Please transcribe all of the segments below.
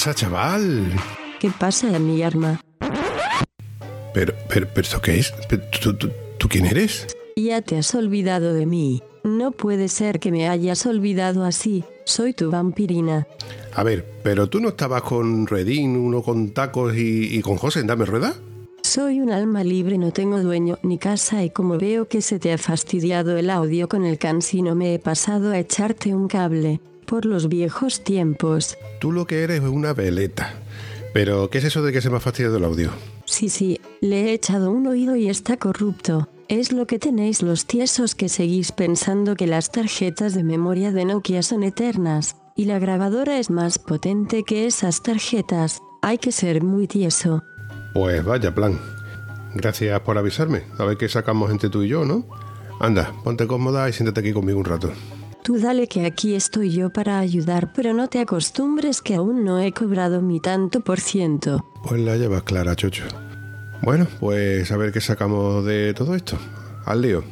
Pasa, chaval? ¿Qué pasa, mi arma? Pero, pero, pero ¿esto qué es? ¿Tú, tú, tú quién eres? Ya te has olvidado de mí. No puede ser que me hayas olvidado así. Soy tu vampirina. A ver, pero tú no estabas con Redín, uno con tacos y, y con José en Dame Rueda? Soy un alma libre, no tengo dueño ni casa y como veo que se te ha fastidiado el audio con el cansino me he pasado a echarte un cable. Por los viejos tiempos. Tú lo que eres es una veleta. Pero, ¿qué es eso de que se me ha fastidiado el audio? Sí, sí, le he echado un oído y está corrupto. Es lo que tenéis los tiesos que seguís pensando que las tarjetas de memoria de Nokia son eternas, y la grabadora es más potente que esas tarjetas. Hay que ser muy tieso. Pues vaya plan. Gracias por avisarme. A ver qué sacamos entre tú y yo, ¿no? Anda, ponte cómoda y siéntate aquí conmigo un rato. Tú dale que aquí estoy yo para ayudar, pero no te acostumbres que aún no he cobrado mi tanto por ciento. Pues la llevas clara, chocho. Bueno, pues a ver qué sacamos de todo esto. Al lío.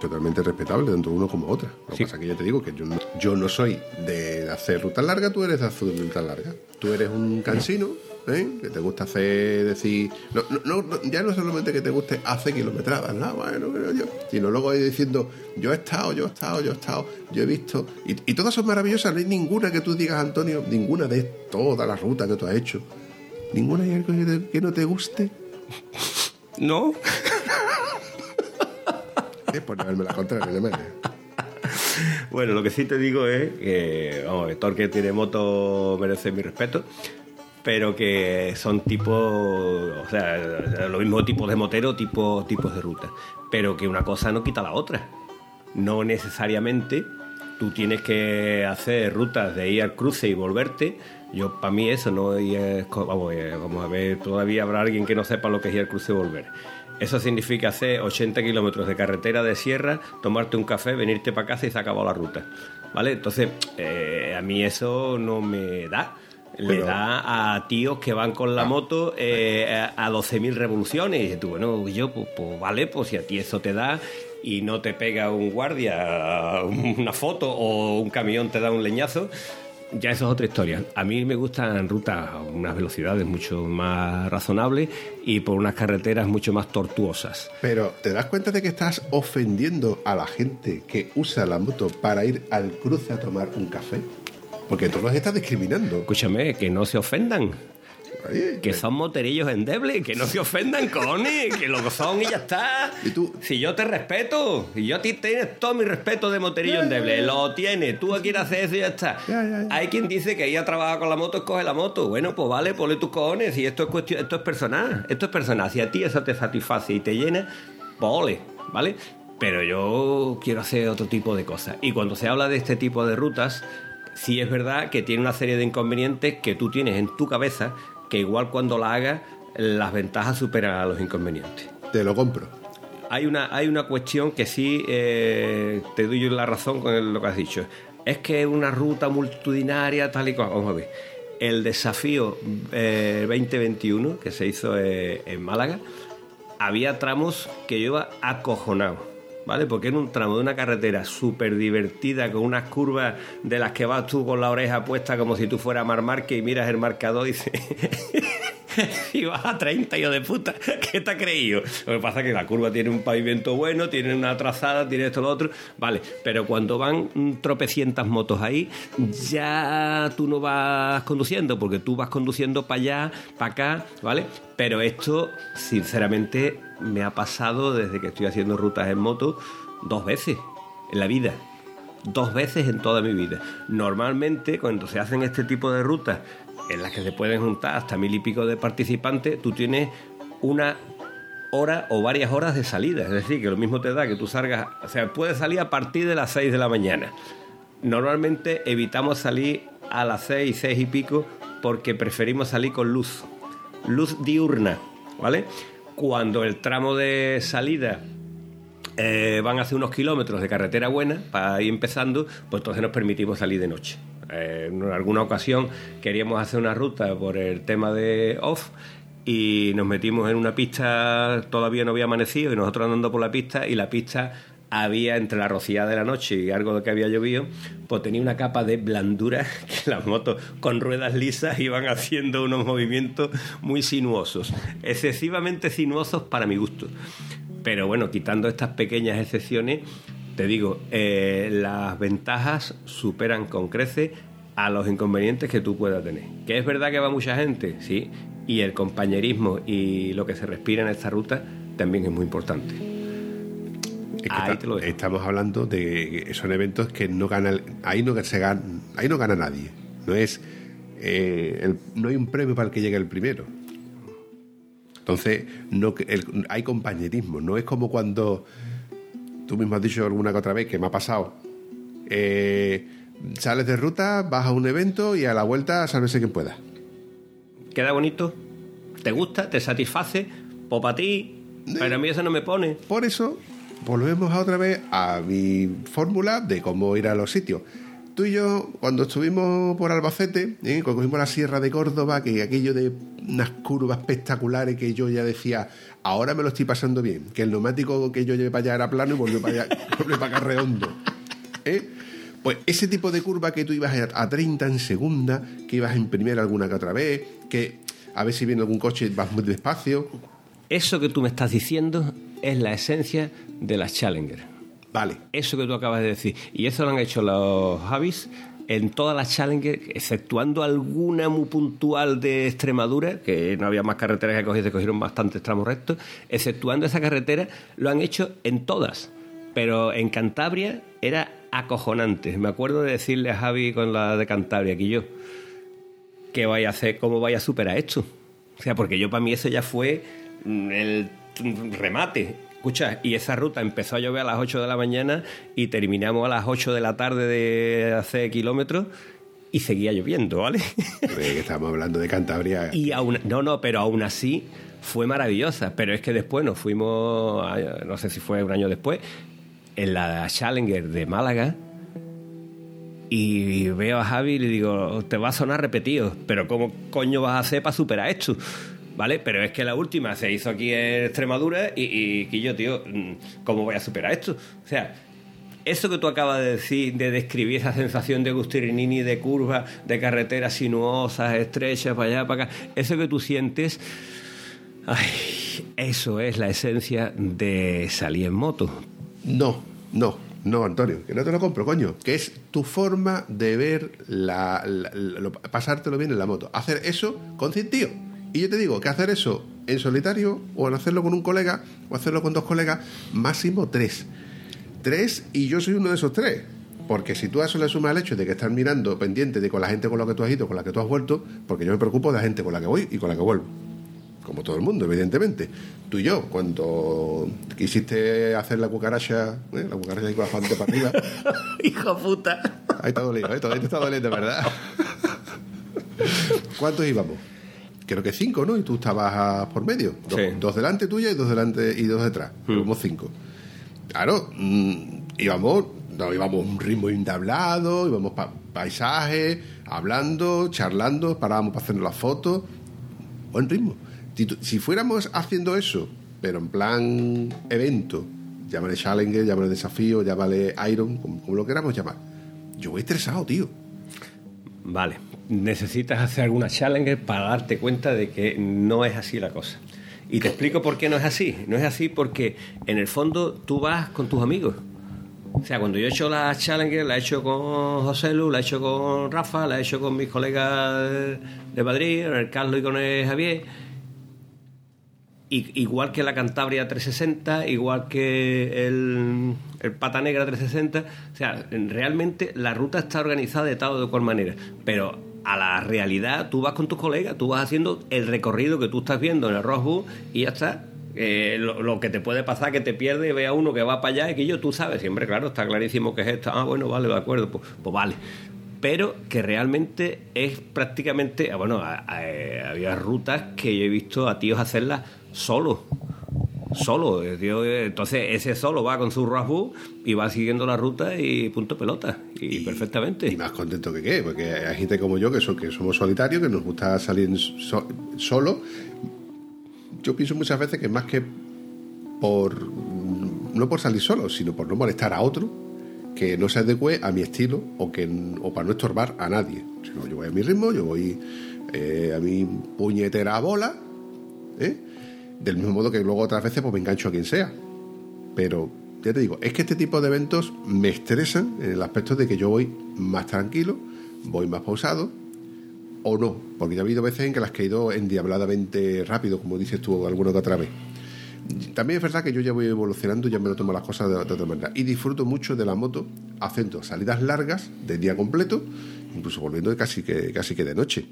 Totalmente respetable, tanto uno como otra. Lo que pasa es que ya te digo que yo no, yo no soy de hacer ruta larga, tú eres de hacer ruta larga. Tú eres un cansino, ¿eh? que te gusta hacer, decir... No, no, no, ya no solamente que te guste hacer kilometradas, ¿no? Bueno, yo... Sino luego ir diciendo, yo he estado, yo he estado, yo he estado, yo he visto... Y, y todas son maravillosas, no hay ninguna que tú digas, Antonio, ninguna de todas las rutas que tú has hecho. ¿Ninguna hay algo que, te- que no te guste? No, Es por llevarme la contraria, no me- bueno, lo que sí te digo es que, vamos, Héctor que tiene moto merece mi respeto, pero que son tipos, o sea, los mismos tipos de motero, tipo, tipos de ruta, pero que una cosa no quita la otra. No necesariamente tú tienes que hacer rutas de ir al cruce y volverte. Yo, para mí, eso no es. Vamos, eh, vamos a ver, todavía habrá alguien que no sepa lo que es ir al cruce y volver. Eso significa hacer 80 kilómetros de carretera de sierra, tomarte un café, venirte para casa y se acabado la ruta. ¿Vale? Entonces, eh, a mí eso no me da. Le Pero- da a tíos que van con la moto eh, a a 12.000 revoluciones. Y dices tú, bueno, yo, pues, pues vale, pues si a ti eso te da y no te pega un guardia una foto o un camión te da un leñazo, ya eso es otra historia. A mí me gustan rutas a unas velocidades mucho más razonables y por unas carreteras mucho más tortuosas. Pero, ¿te das cuenta de que estás ofendiendo a la gente que usa la moto para ir al cruce a tomar un café? Porque tú los estás discriminando. Escúchame, que no se ofendan. Que son moterillos endebles, que no se ofendan, cojones, que lo son y ya está. ¿Y tú? Si yo te respeto, y yo a ti tienes todo mi respeto de moterillo endeble, lo tienes, tú quieres hacer eso y ya está. Hay quien dice que ir a trabajar con la moto es coger la moto. Bueno, pues vale, ponle tus cojones, y esto es cuestión, esto es personal, esto es personal. Si a ti eso te satisface y te llena, pues ¿vale? Pero yo quiero hacer otro tipo de cosas. Y cuando se habla de este tipo de rutas, sí es verdad que tiene una serie de inconvenientes que tú tienes en tu cabeza, que igual cuando la hagas, las ventajas superan a los inconvenientes. Te lo compro. Hay una, hay una cuestión que sí eh, te doy yo la razón con lo que has dicho. Es que es una ruta multitudinaria, tal y cual. Vamos a ver. El desafío eh, 2021 que se hizo eh, en Málaga, había tramos que yo iba acojonado. ¿Vale? Porque era un tramo de una carretera súper divertida, con unas curvas de las que vas tú con la oreja puesta como si tú fueras Mar Márquez y miras el marcador y dices, y vas a 30, yo de puta, ¿qué te has creído? Lo que pasa es que la curva tiene un pavimento bueno, tiene una trazada, tiene esto, lo otro, vale, pero cuando van tropecientas motos ahí, ya tú no vas conduciendo, porque tú vas conduciendo para allá, para acá, ¿vale? Pero esto, sinceramente, me ha pasado desde que estoy haciendo rutas en moto dos veces en la vida dos veces en toda mi vida. Normalmente, cuando se hacen este tipo de rutas en las que se pueden juntar hasta mil y pico de participantes, tú tienes una hora o varias horas de salida. Es decir, que lo mismo te da que tú salgas, o sea, puedes salir a partir de las 6 de la mañana. Normalmente evitamos salir a las 6, 6 y pico porque preferimos salir con luz, luz diurna, ¿vale? Cuando el tramo de salida eh, van a unos kilómetros de carretera buena para ir empezando, pues entonces nos permitimos salir de noche. Eh, en alguna ocasión queríamos hacer una ruta por el tema de off y nos metimos en una pista, todavía no había amanecido, y nosotros andando por la pista, y la pista había entre la rociada de la noche y algo de que había llovido, pues tenía una capa de blandura que las motos con ruedas lisas iban haciendo unos movimientos muy sinuosos, excesivamente sinuosos para mi gusto. Pero bueno, quitando estas pequeñas excepciones, te digo, eh, las ventajas superan con crece a los inconvenientes que tú puedas tener. Que es verdad que va mucha gente, sí, y el compañerismo y lo que se respira en esta ruta también es muy importante. Estamos hablando de que son eventos que no gana, ahí no se gana, ahí no gana nadie. No es, eh, no hay un premio para el que llegue el primero. Entonces, no, hay compañerismo. No es como cuando tú mismo has dicho alguna que otra vez que me ha pasado. Eh, sales de ruta, vas a un evento y a la vuelta sálvese quien pueda queda bonito, te gusta, te satisface, o para ti, pero a mí eso no me pone. Por eso volvemos otra vez a mi fórmula de cómo ir a los sitios. Tú y yo, cuando estuvimos por Albacete, ¿eh? cuando cogimos la Sierra de Córdoba, que aquello de unas curvas espectaculares que yo ya decía, ahora me lo estoy pasando bien, que el neumático que yo llevé para allá era plano y volvió para allá, volvió para acá redondo. ¿eh? Pues ese tipo de curva que tú ibas a 30 en segunda, que ibas en primera alguna que otra vez, que a ver si viene algún coche vas muy despacio. Eso que tú me estás diciendo es la esencia de las Challenger. Vale. Eso que tú acabas de decir. Y eso lo han hecho los Javis en todas las Challenger, exceptuando alguna muy puntual de Extremadura, que no había más carreteras que cogieron, se cogieron bastantes tramos rectos, exceptuando esa carretera, lo han hecho en todas. Pero en Cantabria era acojonante. Me acuerdo de decirle a Javi con la de Cantabria, que yo, ¿qué vaya a hacer? ¿Cómo vaya a superar esto? O sea, porque yo para mí eso ya fue mm, el remate. Escucha, y esa ruta empezó a llover a las 8 de la mañana y terminamos a las 8 de la tarde de hacer kilómetros y seguía lloviendo, ¿vale? Estamos hablando de Cantabria. Y aún, no, no, pero aún así fue maravillosa. Pero es que después nos fuimos, no sé si fue un año después, en la Challenger de Málaga y veo a Javi y le digo, te va a sonar repetido, pero ¿cómo coño vas a hacer para superar esto? ¿Vale? Pero es que la última se hizo aquí en Extremadura y, y, yo, tío, ¿cómo voy a superar esto? O sea, eso que tú acabas de decir, de describir esa sensación de Gustirinini, de curvas, de carreteras sinuosas, estrechas, para allá, para acá, eso que tú sientes, ay, eso es la esencia de salir en moto. No, no, no, Antonio, que no te lo compro, coño. Que es tu forma de ver la, pasártelo bien en la moto. Hacer eso con tío. Y yo te digo que hacer eso en solitario o en hacerlo con un colega o hacerlo con dos colegas, máximo tres. Tres y yo soy uno de esos tres. Porque si tú a eso le sumas el hecho de que estás mirando pendiente de con la gente con la que tú has ido, con la que tú has vuelto, porque yo me preocupo de la gente con la que voy y con la que vuelvo como todo el mundo, evidentemente. Tú y yo, cuando quisiste hacer la cucaracha, ¿eh? la cucaracha ahí bajante para arriba. Hijo puta. Ahí está dolido, ¿eh? ahí te está doliendo, ¿verdad? ¿Cuántos íbamos? Creo que cinco, ¿no? Y tú estabas por medio. Dos, delante tuya y dos delante y dos detrás. Hmm. Íbamos cinco. Claro, mm, íbamos, no, íbamos un ritmo indablado, íbamos pa paisaje, hablando, charlando, parábamos para hacernos las fotos. Buen ritmo. Si, fuéramos haciendo eso, pero en plan evento, llámale Challenger, llámale desafío, llámale Iron, como, lo queramos llamar, yo voy estresado, tío. Vale, necesitas hacer alguna Challenger para darte cuenta de que no es así la cosa. Y te explico por qué no es así. No es así porque en el fondo tú vas con tus amigos. O sea, cuando yo he hecho la Challenger, la he hecho con José Lu, la he hecho con Rafa, la he hecho con mis colegas de Madrid, el Carlos y con el Javier igual que la Cantabria 360, igual que el, el, Pata Negra 360. O sea, realmente la ruta está organizada de tal o de cual manera. Pero a la realidad, tú vas con tus colegas, tú vas haciendo el recorrido que tú estás viendo en el Rosbu y ya está. Eh, lo, que te puede pasar que te pierde y ve a uno que va para allá y que yo tú sabes, siempre, claro, está clarísimo que es esto. Ah, bueno, vale, de acuerdo, pues, pues vale. Pero que realmente es prácticamente, ah, bueno, a- a- eh, había rutas que yo he visto a tíos hacerlas solos. Solo, eh, entonces ese solo va con su rasbu y va siguiendo la ruta y punto pelota. Y, perfectamente. Y más contento que qué, porque hay gente como yo que, so- que somos solitarios, que nos gusta salir so- solo. Yo pienso muchas veces que más que por no por salir solo, sino por no molestar a otro que no se adecue a mi estilo o que o para no estorbar a nadie. Sino yo voy a mi ritmo, yo voy eh, a mi puñetera bola, ¿eh? Del mismo modo que luego otras veces pues me engancho a quien sea. Pero ya te digo, es que este tipo de eventos me estresan en el aspecto de que yo voy más tranquilo, voy más pausado, o no, porque ya ha habido veces en que las que he ido endiabladamente rápido, como dices tú alguna que otra vez. También es verdad que yo ya voy evolucionando, ya me lo tomo las cosas de, otra manera. Y disfruto mucho de la moto haciendo salidas largas de día completo, incluso volviendo casi que, casi que de noche.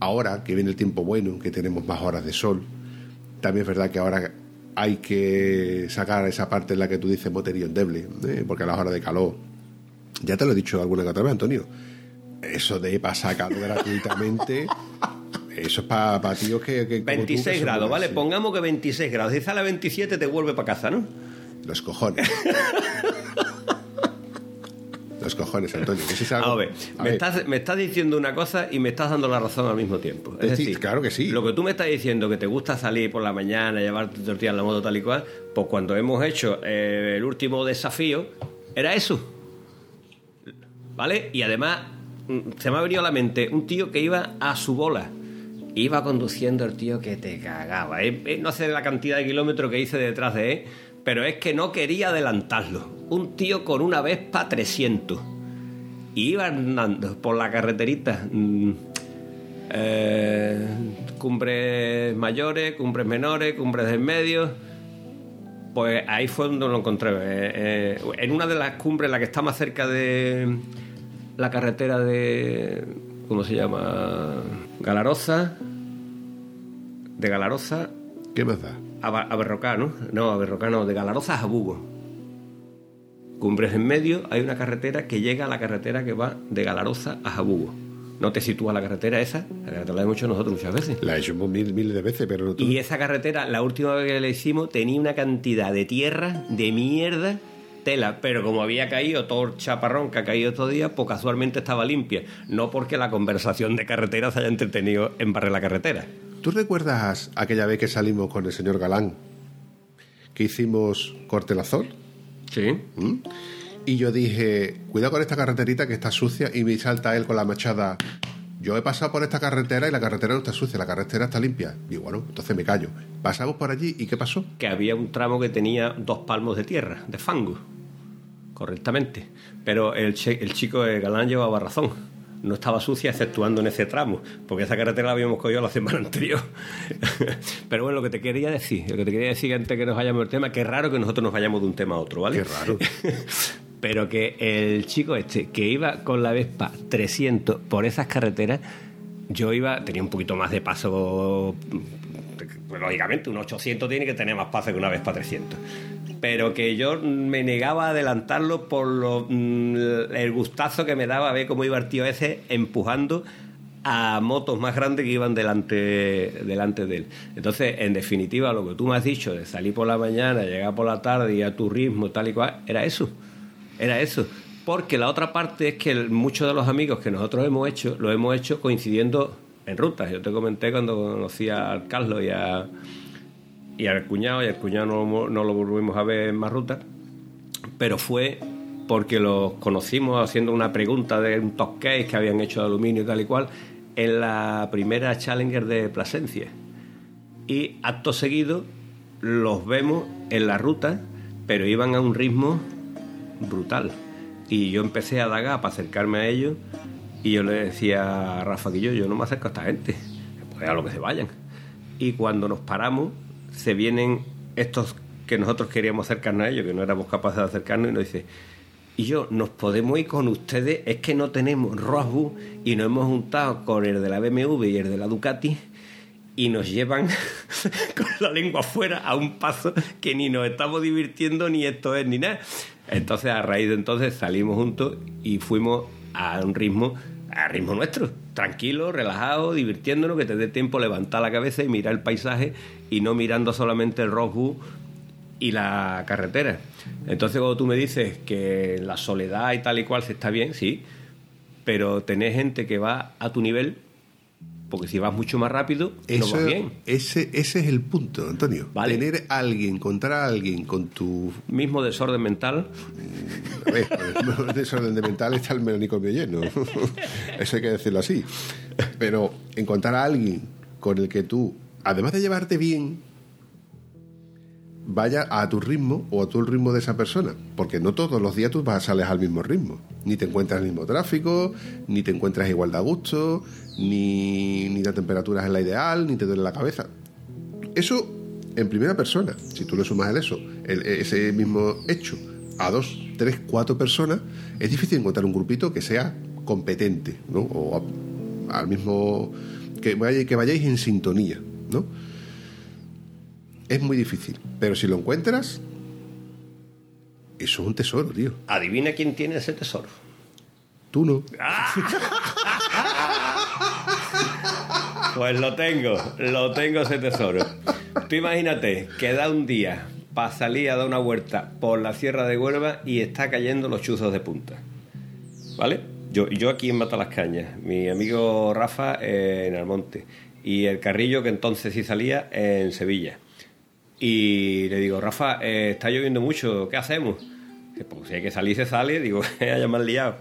Ahora que viene el tiempo bueno, que tenemos más horas de sol, también es verdad que ahora hay que sacar esa parte en la que tú dices moterío endeble, ¿eh? porque a las horas de calor, ya te lo he dicho alguna que otra vez, Antonio, eso de pasar calor gratuitamente, eso es para tíos que... que como tú, que 26 son grados, ¿vale? así. Pongamos que 26 grados. Si sale a 27 te vuelve para casa, ¿no? Los cojones. Los cojones, Antonio. que si es algo- A ver, A me, ver, Estás, me estás diciendo una cosa y me estás dando la razón al mismo tiempo. Es Decir, decir, claro que sí. Lo que tú me estás diciendo, que te gusta salir por la mañana, llevarte tortillas en la moto tal y cual, pues cuando hemos hecho eh, el último desafío, era eso. ¿Vale? Y además, mm, se me ha venido a la mente un tío que iba a su bola. Iba conduciendo el tío que te cagaba. Eh, eh, no sé la cantidad de kilómetros que hice detrás de él, pero es que no quería adelantarlo. Un tío con una Vespa 300. Y iba andando por la carreterita. mm, eh, cumbres mayores, cumbres menores, cumbres del medio. Pues ahí fue donde lo encontré. Eh, eh, en una de las cumbres, la que está más cerca de la carretera de. ¿Cómo se llama? Galaroza. De Galaroza ¿Qué más da? A, Ba- a Berrocá, ¿no? No, a Berrocá no, de Galaroza a Jabugo. Cumbres en medio, hay una carretera que llega a la carretera que va de Galaroza a Jabugo. No te sitúa la carretera esa, la carretera la hemos hecho nosotros muchas veces. La he hecho mil, miles de veces, pero no tú. Y esa carretera, la última vez que la hicimos, tenía una cantidad de tierra, de mierda, tela. Pero como había caído todo el chaparrón que ha caído estos días, pues casualmente estaba limpia. No porque la conversación de carretera se haya entretenido en barrer la carretera. ¿Tú recuerdas aquella vez que salimos con el señor Galán? Que hicimos Cortelazol. Sí. ¿Mm? Y yo dije, cuidado con esta carreterita que está sucia. Y me salta él con la machada. Yo he pasado por esta carretera y la carretera no está sucia, la carretera está limpia. Digo, bueno, entonces me callo. Pasamos por allí y ¿qué pasó? que había un tramo que tenía dos palmos de tierra, de fango, correctamente. Pero el, che- el chico de Galán llevaba razón. No estaba sucia exceptuando en ese tramo, porque esa carretera la habíamos cogido la semana anterior. Pero bueno, lo que te quería decir, lo que te quería decir antes que nos vayamos del tema, que es raro que nosotros nos vayamos de un tema a otro, ¿vale? Qué raro. Pero que el chico este, que iba con la Vespa 300 por esas carreteras, yo iba, tenía un poquito más de paso, pues, lógicamente, un 800 tiene que tener más paso que una Vespa 300. Pero que yo me negaba a adelantarlo por lo, mm, el gustazo que me daba ver cómo iba el tío ese empujando a motos más grandes que iban delante, delante de él. Entonces, en definitiva, lo que tú me has dicho de salir por la mañana, llegar por la tarde y a tu ritmo, tal y cual, era eso. Era eso. Porque la otra parte es que muchos de los amigos que nosotros hemos hecho, lo hemos hecho coincidiendo en rutas. Yo te comenté cuando conocí a Carlos y, a, y al cuñado, y al cuñado no, no lo volvimos a ver en más rutas, pero fue porque los conocimos haciendo una pregunta de un top case que habían hecho de aluminio y tal y cual en la primera Challenger de Plasencia. Y acto seguido los vemos en la ruta, pero iban a un ritmo brutal. Y yo empecé a dagar para acercarme a ellos y yo le decía a Rafa que yo, yo no me acerco a esta gente, pues a lo que se vayan. Y cuando nos paramos, se vienen estos que nosotros queríamos acercarnos a ellos, que no éramos capaces de acercarnos, y nos dice, y yo, nos podemos ir con ustedes, es que no tenemos Rosbu y nos hemos juntado con el de la BMW y el de la Ducati y nos llevan con la lengua afuera a un paso que ni nos estamos divirtiendo ni esto es ni nada. Entonces a raíz de entonces salimos juntos y fuimos a un ritmo, a ritmo nuestro, tranquilo, relajado, divirtiéndonos, que te dé tiempo levantar la cabeza y mirar el paisaje y no mirando solamente el Rosbu y la carretera. Entonces cuando tú me dices que la soledad y tal y cual se está bien, sí, pero tener gente que va a tu nivel porque si vas mucho más rápido, no vas bien. Ese, ese es el punto, Antonio. Tener a alguien, encontrar a alguien con tu... Mismo desorden mental. A ver, el desorden mental está el melanicomio lleno. Eso hay que decirlo así. Pero encontrar a alguien con el que tú, además de llevarte bien, vaya a tu ritmo o a tu ritmo de esa persona, porque no todos los días tú vas a salir al mismo ritmo, ni te encuentras el mismo tráfico, ni te encuentras igual de a gusto, ni, ni la temperatura es la ideal, ni te duele la cabeza. Eso en primera persona, si tú le sumas el eso, ese mismo hecho a dos, tres, cuatro personas, es difícil encontrar un grupito que sea competente, ¿no? O al mismo que, que vayáis en sintonía, ¿no? es muy difícil. Pero si lo encuentras, eso es un tesoro, tío. Adivina quién tiene ese tesoro. Tú no. pues lo tengo, lo tengo ese tesoro. Tú imagínate que da un día para salir a dar una vuelta por la Sierra de Huelva y está cayendo los chuzos de punta. ¿Vale? Yo, yo aquí en Mata las Cañas, mi amigo Rafa en Almonte y el Carrillo que entonces sí salía en Sevilla. Y le digo, Rafa, eh, está lloviendo mucho, ¿qué hacemos? Pues si hay que salir, se sale. Digo, haya más liado.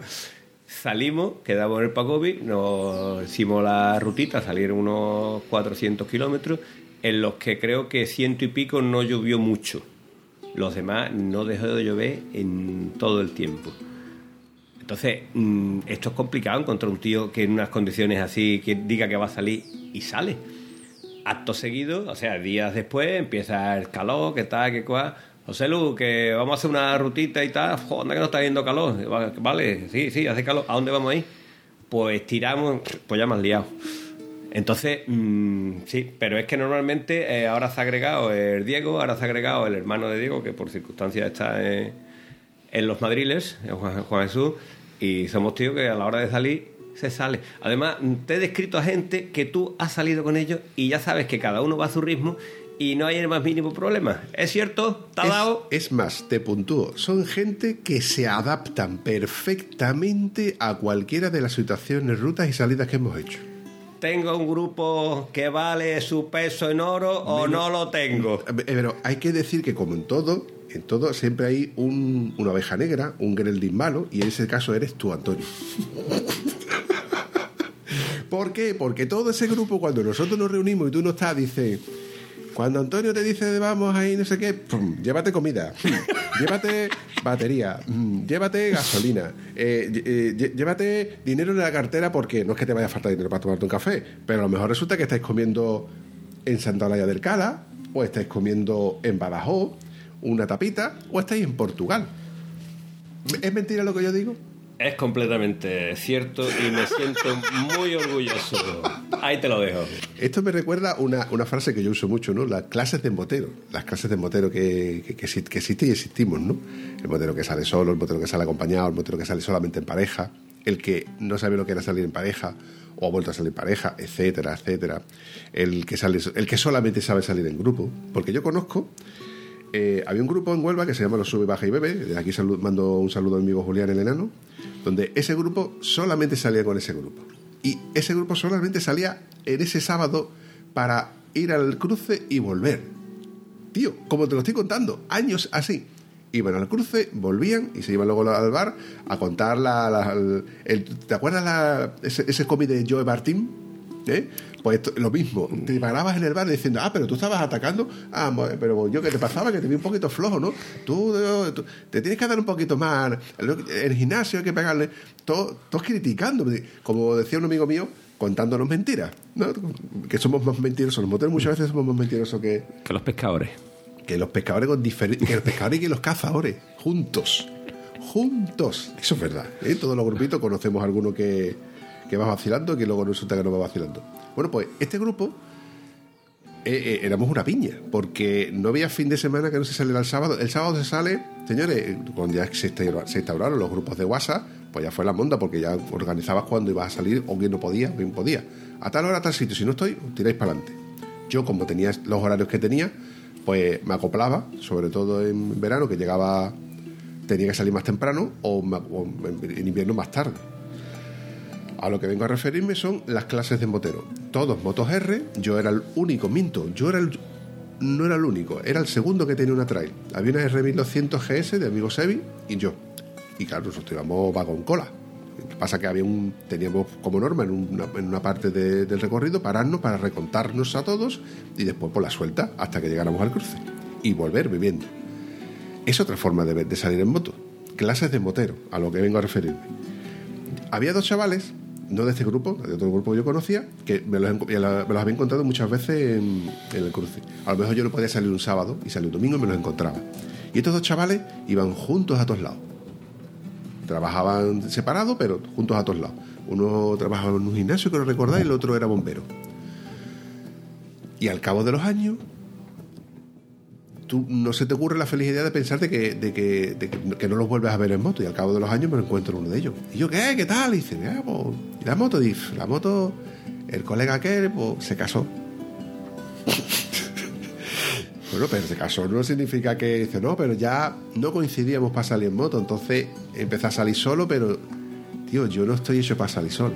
Salimos, quedamos en el Pacobi, nos hicimos la rutita, salieron unos 400 kilómetros, en los que creo que ciento y pico no llovió mucho. Los demás no dejó de llover en todo el tiempo. Entonces, mm, esto es complicado encontrar un tío que en unas condiciones así, que diga que va a salir y sale acto seguido, o sea, días después, empieza el calor, que tal, que cual. José Lu, que vamos a hacer una rutita y tal. Joder, que no está viendo calor. Vale, sí, sí, hace calor. ¿A dónde vamos a ir? Pues tiramos, pues ya me han liado. Entonces, mm, sí, pero es que normalmente eh, ahora se ha agregado el Diego, ahora se ha agregado el hermano de Diego, que por circunstancias está en, los Madriles, Juan, Juan Jesús, y somos tíos que a la hora de salir se sale. Además, te he descrito a gente que tú has salido con ellos y ya sabes que cada uno va a su ritmo y no hay el más mínimo problema. ¿Es cierto? ¿Está dado? Es más, te puntúo. Son gente que se adaptan perfectamente a cualquiera de las situaciones, rutas y salidas que hemos hecho. ¿Tengo un grupo que vale su peso en oro o no lo tengo? Eh, pero hay que decir que como en todo, en todo siempre hay una oveja negra, un Greldin malo, y en ese caso eres tú, Antonio. ¿Por qué? Porque todo ese grupo, cuando nosotros nos reunimos y tú no estás, dice. Cuando Antonio te dice vamos ahí, no sé qué, llévate comida, llévate batería, llévate gasolina, eh, eh, llévate dinero en la cartera porque no es que te vaya a faltar dinero para tomarte un café, pero a lo mejor resulta que estáis comiendo en Santa Olaya del Cala, o estáis comiendo en Badajoz, una tapita, o estáis en Portugal. ¿Es mentira lo que yo digo? Es completamente cierto y me siento muy orgulloso. Ahí te lo dejo. Esto me recuerda una, una frase que yo uso mucho, ¿no? Las clases de motero. Las clases de motero que, que, que, existen y existimos, ¿no? El motero que sale solo, el motero que sale acompañado, el motero que sale solamente en pareja, el que no sabe lo que era salir en pareja o ha vuelto a salir en pareja, etcétera, etcétera. El que, sale, el que solamente sabe salir en grupo. Porque yo conozco eh, había un grupo en Huelva que se llama Los Sube, Baja y Bebe. De aquí mando un saludo a mi amigo Julián el Enano. Donde ese grupo solamente salía con ese grupo. Y ese grupo solamente salía en ese sábado para ir al cruce y volver. Tío, como te lo estoy contando, años así. Iban al cruce, volvían y se iban luego al bar a contar la. ¿Te acuerdas ese, ese cómic de Joe Martin? ¿Eh? Pues lo mismo, te parabas en el bar diciendo, ah, pero tú estabas atacando, ah, pero yo que te pasaba que te vi un poquito flojo, ¿no? Tú, te tienes que dar un poquito más, en el gimnasio hay que pegarle, todos criticando, como decía un amigo mío, contándonos mentiras, ¿no? Que somos más mentirosos, los moteros muchas veces somos más mentirosos que... Que los pescadores. Que los pescadores con que los pescadores y que los cazadores, juntos, juntos, eso es verdad, ¿eh? Todos los grupitos conocemos a alguno que que va vacilando que luego resulta que no va vacilando. Bueno, pues este grupo eh, éramos una piña, porque no había fin de semana que no se saliera el sábado. El sábado se sale, señores, cuando ya se instauraron los grupos de WhatsApp, pues ya fue la monda, porque ya organizabas cuándo ibas a salir o quién no podía, quién podía. A tal hora, a tal sitio, si no estoy, tiráis para adelante. Yo, como tenía los horarios que tenía, pues me acoplaba, sobre todo en verano, que llegaba, tenía que salir más temprano, o, en invierno más tarde. A lo que vengo a referirme son las clases de motero. Todos motos R, yo era el único, minto, yo era el, no era el único, era el segundo que tenía una trail. Había una R1200 GS de amigo Sevi y yo. Y claro, nosotros íbamos vagón cola. Lo que pasa que había un, teníamos como norma en una, parte del recorrido pararnos para recontarnos a todos y después por la suelta hasta que llegáramos al cruce. Y volver viviendo. Es otra forma de, de salir en moto. Clases de motero, a lo que vengo a referirme. Había dos chavales no de este grupo, de otro grupo que yo conocía, que me los, había encontrado muchas veces en, el cruce. A lo mejor yo no podía salir un sábado y salir un domingo y me los encontraba. Y estos dos chavales iban juntos a todos lados. Trabajaban separados, pero juntos a todos lados. Uno trabajaba en un gimnasio, que lo recordáis, el otro era bombero. Y al cabo de los años, tú no se te ocurre la felicidad de pensar de que, de que, no los vuelves a ver en moto y al cabo de los años me encuentro uno de ellos. Y yo, ¿qué? ¿Qué tal? Y dice, ah, pues, ¿y la moto? Dice, la moto, el colega aquel, pues, se casó. bueno, pero se casó no significa que dice, no, pero ya no coincidíamos para salir en moto, entonces empecé a salir solo, pero, tío, yo no estoy hecho para salir solo.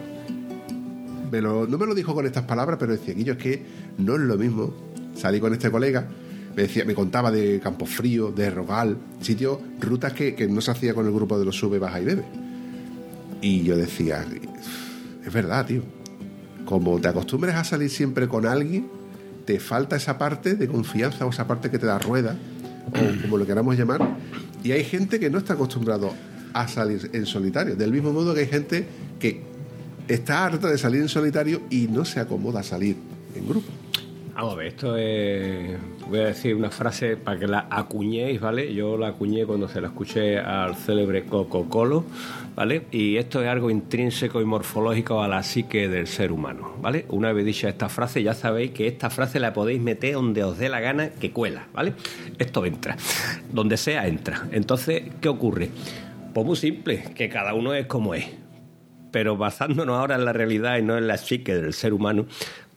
no me lo dijo con estas palabras, pero decía, yo es que no es lo mismo salir con este colega me, decía, me contaba de Campo Frío, de Rogal, sitios, rutas que, no se hacía con el grupo de los sube, baja y bebe. Y yo decía, es verdad, tío. Como te acostumbres a salir siempre con alguien, te falta esa parte de confianza o esa parte que te da rueda, o como lo queramos llamar. Y hay gente que no está acostumbrado a salir en solitario. Del mismo modo que hay gente que está harta de salir en solitario y no se acomoda a salir en grupo. Vamos a ver, esto es. Voy a decir una frase para que la acuñéis, ¿vale? Yo la acuñé cuando se la escuché al célebre Coco-Colo, ¿vale? Y esto es algo intrínseco y morfológico a la psique del ser humano, ¿vale? Una vez dicha esta frase, ya sabéis que esta frase la podéis meter donde os dé la gana que cuela, ¿vale? Esto entra. Donde sea, entra. Entonces, ¿qué ocurre? Pues muy simple, que cada uno es como es. Pero basándonos ahora en la realidad y no en la psique del ser humano,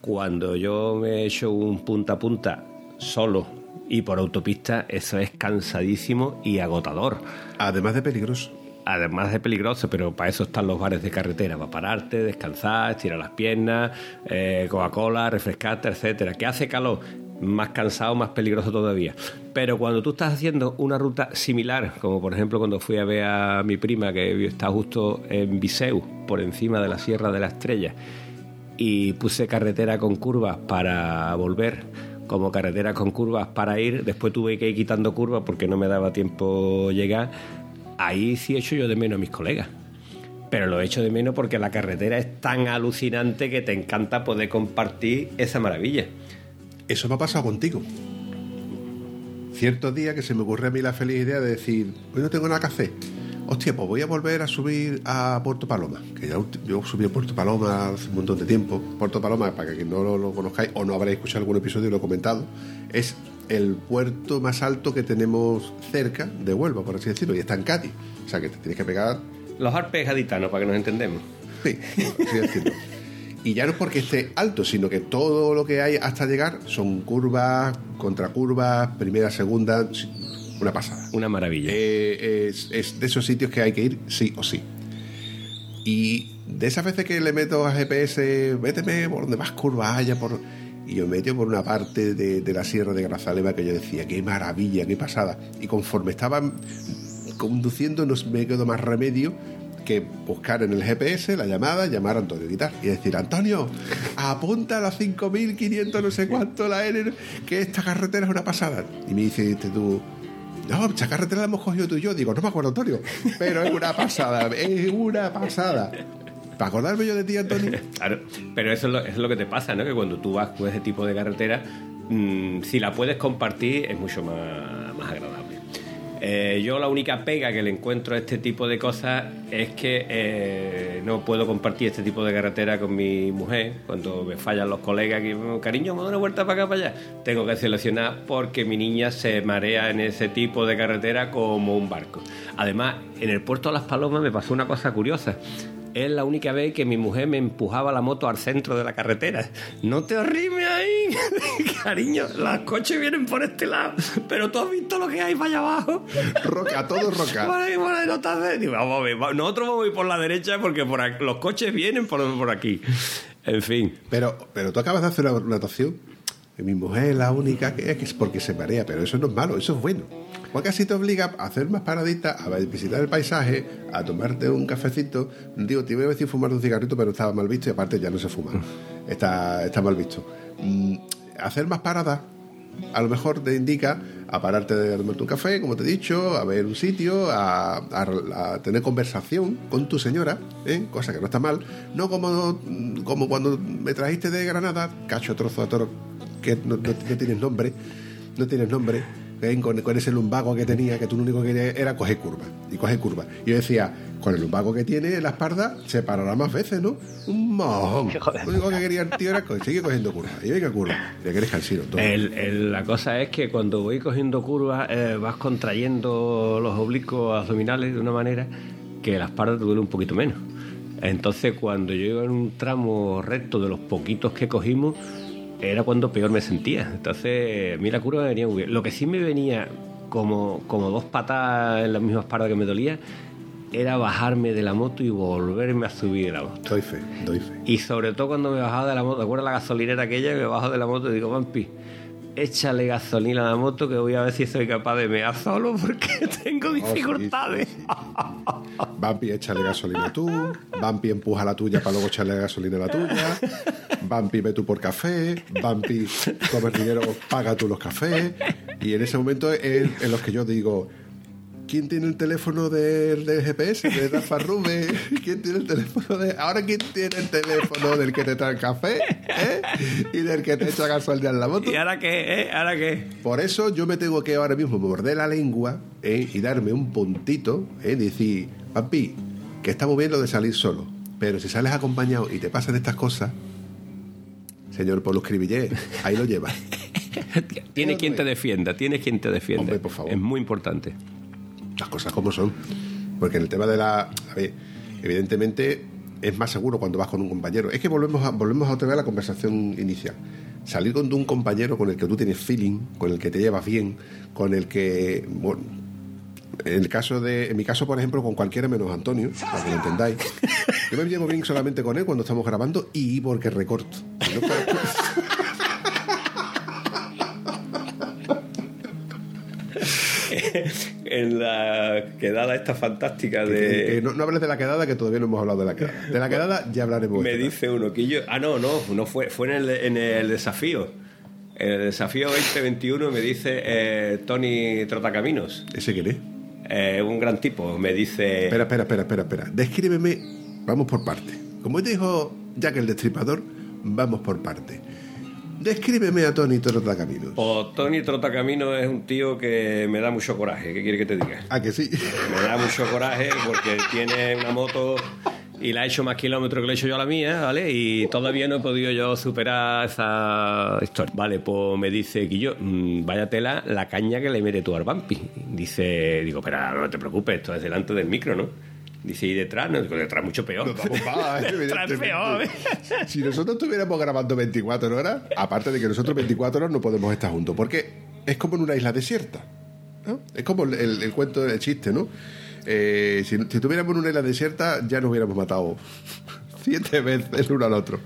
cuando yo me he hecho un punta a punta solo y por autopista, eso es cansadísimo y agotador. Además de peligroso. Además de peligroso, pero para eso están los bares de carretera, para pararte, descansar, estirar las piernas, eh, Coca-Cola, refrescarte, etcétera. Que hace calor, más cansado, más peligroso todavía. Pero cuando tú estás haciendo una ruta similar, como por ejemplo cuando fui a ver a mi prima que está justo en Viseu, por encima de la Sierra de la Estrella, y puse carretera con curvas para volver como carretera con curvas para ir, después tuve que ir quitando curvas porque no me daba tiempo llegar, ahí sí echo yo de menos a mis colegas. Pero lo echo de menos porque la carretera es tan alucinante que te encanta poder compartir esa maravilla. Eso me ha pasado contigo. Ciertos días que se me ocurre a mí la feliz idea de decir, hoy no tengo nada que hacer hostia, pues voy a volver a subir a Puerto Paloma, que ya yo subí a Puerto Paloma hace un montón de tiempo. Puerto Paloma, para que no lo, conozcáis o no habréis escuchado algún episodio y lo he comentado, es el puerto más alto que tenemos cerca de Huelva, por así decirlo, y está en Cádiz. O sea que te tienes que pegar. Los Alpes gaditanos, para que nos entendemos. Sí, así decirlo. Y ya no es porque esté alto, sino que todo lo que hay hasta llegar son curvas, contracurvas, primera, segunda, una pasada. Una maravilla. Eh, es, de esos sitios que hay que ir sí o sí. Y de esas veces que le meto a GPS, méteme por donde más curva haya, por... y yo me meto por una parte de, la sierra de Grazalema que yo decía, qué maravilla, qué pasada. Y conforme estaba conduciendo, no me quedó más remedio que buscar en el GPS la llamada, llamar a Antonio Guitar y decir, Antonio, apunta a las 5.500 no sé cuánto la N, que esta carretera es una pasada. Y me dice tú, no, esa carretera la hemos cogido tú y yo. Digo, no me acuerdo, Antonio. Pero es una pasada, es una pasada. Para acordarme yo de ti, Antonio. Claro, pero eso es lo, es lo que te pasa, ¿no? Que cuando tú vas con ese tipo de carretera, mm, si la puedes compartir, es mucho más. Eh, yo la única pega que le encuentro a este tipo de cosas es que eh, no puedo compartir este tipo de carretera con mi mujer. Cuando me fallan los colegas, que cariño, me da una vuelta para acá, para allá. Tengo que seleccionar porque mi niña se marea en ese tipo de carretera como un barco. Además, en el puerto de Las Palomas me pasó una cosa curiosa es la única vez que mi mujer me empujaba la moto al centro de la carretera. No te arrimes ahí, cariño, los coches vienen por este lado, pero tú has visto lo que hay para allá abajo. Roca, todo roca. Por ahí, por ahí, no. Vamos a ver, nosotros vamos a ir por la derecha porque por aquí- los coches vienen por, por aquí. En fin. Pero, pero tú acabas de hacer una natación. que Mi mujer es la única que es porque se marea, pero eso no es malo, eso es bueno. Porque así te obliga a hacer más paraditas, a visitar el paisaje, a tomarte un cafecito. Digo, te iba a decir fumar un cigarrito, pero estaba mal visto y aparte ya no se fuma. Está, está mal visto. Mm, hacer más paradas a lo mejor te indica a pararte de tomarte un café, como te he dicho, a ver un sitio, a, a- a tener conversación con tu señora, ¿eh? cosa que no está mal. No como, como cuando me trajiste de Granada, cacho trozo de toro, que no, no- no tienes nombre, no tienes nombre, ¿eh? con, con ese lumbago que tenía, que tú lo único que querías era coger curva, y coger curva. Y yo decía, con el lumbago que tiene en la espalda, se parará más veces, ¿no? Un mojón. Lo único que quería el tío era co- seguir cogiendo curva. Y venga curva. Ya que eres cansino. todo. El- el- la cosa es que cuando voy cogiendo curvas eh, vas contrayendo los oblicuos abdominales de una manera que la espalda te duele un poquito menos. Entonces cuando yo iba en un tramo recto de los poquitos que cogimos, era cuando peor me sentía. Entonces a mí la curva me venía muy bien. Lo que sí me venía como, como dos patadas en la misma espalda que me dolía era bajarme de la moto y volverme a subir de la moto. Doy fe, doy fe. Y sobre todo cuando me bajaba de la moto, ¿te acuerdas la gasolinera aquella? Me bajo de la moto y digo, Vampi, échale gasolina a la moto que voy a ver si soy capaz de mear solo porque tengo dificultades. Vampi, échale gasolina tú. Vampi, empuja la tuya para luego echarle gasolina a la tuya. Vampi, ve tú por café. Vampi, toma el dinero, paga tú los cafés. Y en ese momento es en los que yo digo. ¿Quién tiene el teléfono del, del GPS? De Rafa Rube. ¿Quién tiene el teléfono de.? Ahora, ¿quién tiene el teléfono del que te trae el café? ¿Eh? Y del que te echa gasolina en la moto. ¿Y ahora qué? Eh? ¿Ahora qué? Por eso yo me tengo que ahora mismo morder la lengua ¿eh? y darme un puntito, ¿eh? decir, papi, que está muy bien lo de salir solo, pero si sales acompañado y te pasan estas cosas, señor Polo Escribillé, ahí lo llevas. Tienes quien te defienda, tienes quien te defienda. Hombre, por favor. Es muy importante. Las cosas como son. Porque en el tema de la... A ver, evidentemente es más seguro cuando vas con un compañero. Es que volvemos a, volvemos a otra vez a la conversación inicial. Salir con un compañero con el que tú tienes feeling, con el que te llevas bien, con el que... Bueno, en el caso de, en mi caso, por ejemplo, con cualquiera menos Antonio, para que lo entendáis. Yo me llevo bien solamente con él cuando estamos grabando y porque recorto. No, en la quedada esta fantástica que- que no, no hables de la quedada, que todavía no hemos hablado de la quedada. De la quedada ya hablaremos. Me dice uno que yo. Ah, no, no, no fue, fue en el, en el desafío. En el desafío 2021 me dice eh, Tony Trotacaminos, ¿Ese quién es? Eh, un gran tipo. Me dice. Espera, espera, espera, espera, espera. Descríbeme, vamos por parte. Como dijo Jack el Destripador, vamos por parte. Descríbeme a Tony Trotacaminos. O Tony Trotacaminos es un tío que me da mucho coraje. ¿Qué quiere que te diga? Ah, que sí. Me da mucho coraje porque tiene una moto y la ha hecho más kilómetros que le he hecho yo a la mía, ¿vale? Y todavía no he podido yo superar esa historia. Vale, pues me dice que yo, vaya tela la caña que le mete tú al Bampi. Dice, digo, pero no te preocupes, esto es delante del micro, ¿no? Dice, y detrás, no, digo, detrás mucho peor. Nos vamos pa, detrás peor, ¿eh? Si nosotros estuviéramos grabando 24 horas, aparte de que nosotros 24 horas no podemos estar juntos, porque es como en una isla desierta. ¿no? Es como el, el- el cuento, el chiste, ¿no? Eh, si, en una isla desierta, ya nos hubiéramos matado siete veces el uno al otro.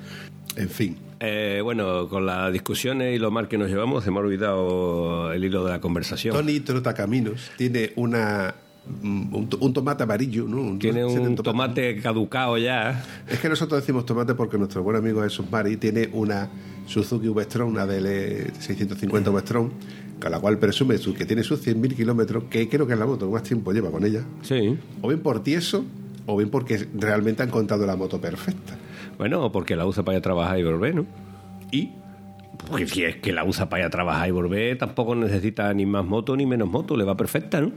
En fin. Eh, bueno, con las discusiones y lo mal que nos llevamos, se me ha olvidado el hilo de la conversación. Tony Trotacaminos tiene una un, to- un tomate amarillo, ¿no? Un- Tiene un tomate caducado ya. Es que nosotros decimos tomate porque nuestro buen amigo Jesús Mari tiene una Suzuki V-Strom, una DL650 V-Strom, con la cual presume su- que tiene sus 100.000 kilómetros, que creo que es la moto que más tiempo lleva con ella. Sí. O bien por tieso, o bien porque realmente ha encontrado la moto perfecta. Bueno, porque la usa para ir a trabajar y volver, ¿no? Y Porque si es que la usa para ir a trabajar y volver, tampoco necesita ni más moto ni menos moto, le va perfecta, ¿no?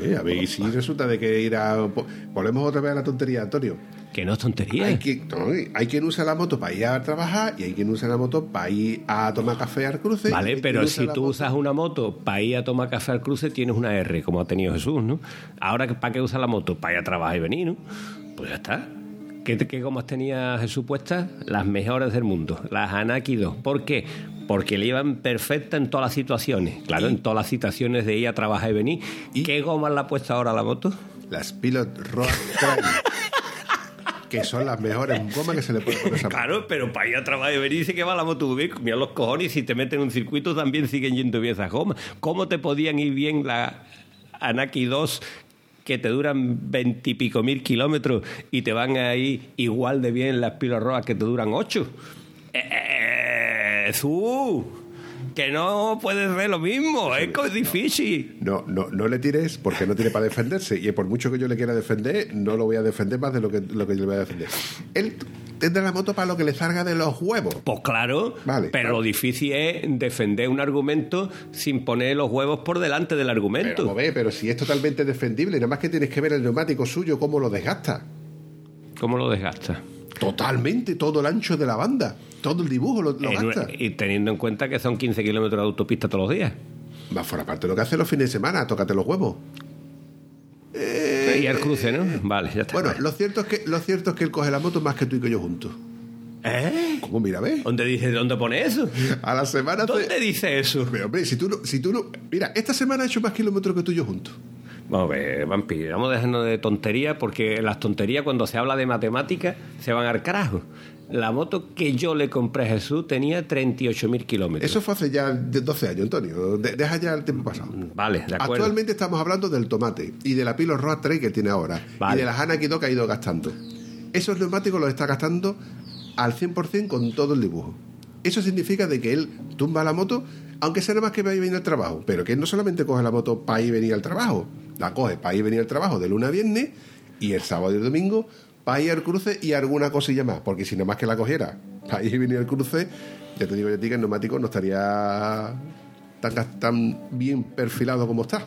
Pues, a ver, y si resulta de que ir a... Volvemos otra vez a la tontería, Antonio. Que no es tontería. Hay, que, no, hay quien usa la moto para ir a trabajar y hay quien usa la moto para ir a tomar café al cruce. Vale, pero si tú moto- usas una moto para ir a tomar café al cruce, tienes una R, como ha tenido Jesús, ¿no? Ahora, ¿para qué usa la moto? Para ir a trabajar y venir, ¿no? Pues ya está. ¿Qué, qué gomas tenía Jesús puestas? Las mejores del mundo, las Anaki 2. ¿Por qué? Porque le iban perfecta en todas las situaciones. Claro, en todas las situaciones de ir a trabajar y venir. ¿Y? ¿Qué gomas le ha puesto ahora a la moto? Las Pilot Road Trail. que son las mejores gomas que se le puede poner esa moto. Claro, pero para ir a trabajar y venir dice que va la moto bien. Mira los cojones, si te meten en un circuito también siguen yendo bien esas gomas. ¿Cómo te podían ir bien la Anaki 2 que te duran veintipico mil kilómetros y te van a ir igual de bien las pilas rojas que te duran ocho? Eh, Jesús, que no puede ser lo mismo, es co- difícil. No, no, no le tires porque no tiene para defenderse. Y por mucho que yo le quiera defender, no lo voy a defender más de lo que, lo que yo le voy a defender. Él tendrá la moto para lo que le salga de los huevos. Pues claro, Vale, pero lo difícil es defender un argumento sin poner los huevos por delante del argumento. Pero, ve, pero si es totalmente defendible, nada más que tienes que ver el neumático suyo, cómo lo desgasta. ¿Cómo lo desgasta? Totalmente, todo el ancho de la banda. Todo el dibujo lo, lo una- gasta. y teniendo en cuenta que son 15 kilómetros de autopista todos los días. Más fuera parte de lo que hace los fines de semana, tócate los huevos. y el cruce, ¿no? Vale, ya está. Bueno, lo cierto es que lo cierto es que él coge la moto más que tú y que yo juntos. ¿Eh? ¿Cómo mira, ves? ¿Dónde dice, dónde pone eso? A la semana ¿Dónde dice eso? Pero hombre, si tú no, si tú no, mira, esta semana ha hecho más kilómetros que tú y yo juntos. Vamos a ver, Vampi, vamos dejando de tonterías porque las tonterías cuando se habla de matemáticas se van al carajo. La moto que yo le compré a Jesús tenía 38.000 kilómetros. Eso fue hace ya de 12 años, Antonio. De- deja ya el tiempo pasado. Vale, de acuerdo. Actualmente estamos hablando del tomate y de la Pilo Road Trail que tiene ahora Vale. y de la Hanaki 2 que ha ido gastando. Esos neumáticos los está gastando al 100% con todo el dibujo. Eso significa de que él tumba la moto, aunque sea nada más que ir y venir al trabajo, pero que él no solamente coge la moto para ir y venir al trabajo, la coge para ir y venir al trabajo de lunes a viernes y el sábado y el domingo para ir al cruce y alguna cosilla más, porque si nada más que la cogiera para ir y venir al cruce, ya te digo yo a ti que el neumático no estaría tan, tan bien perfilado como está.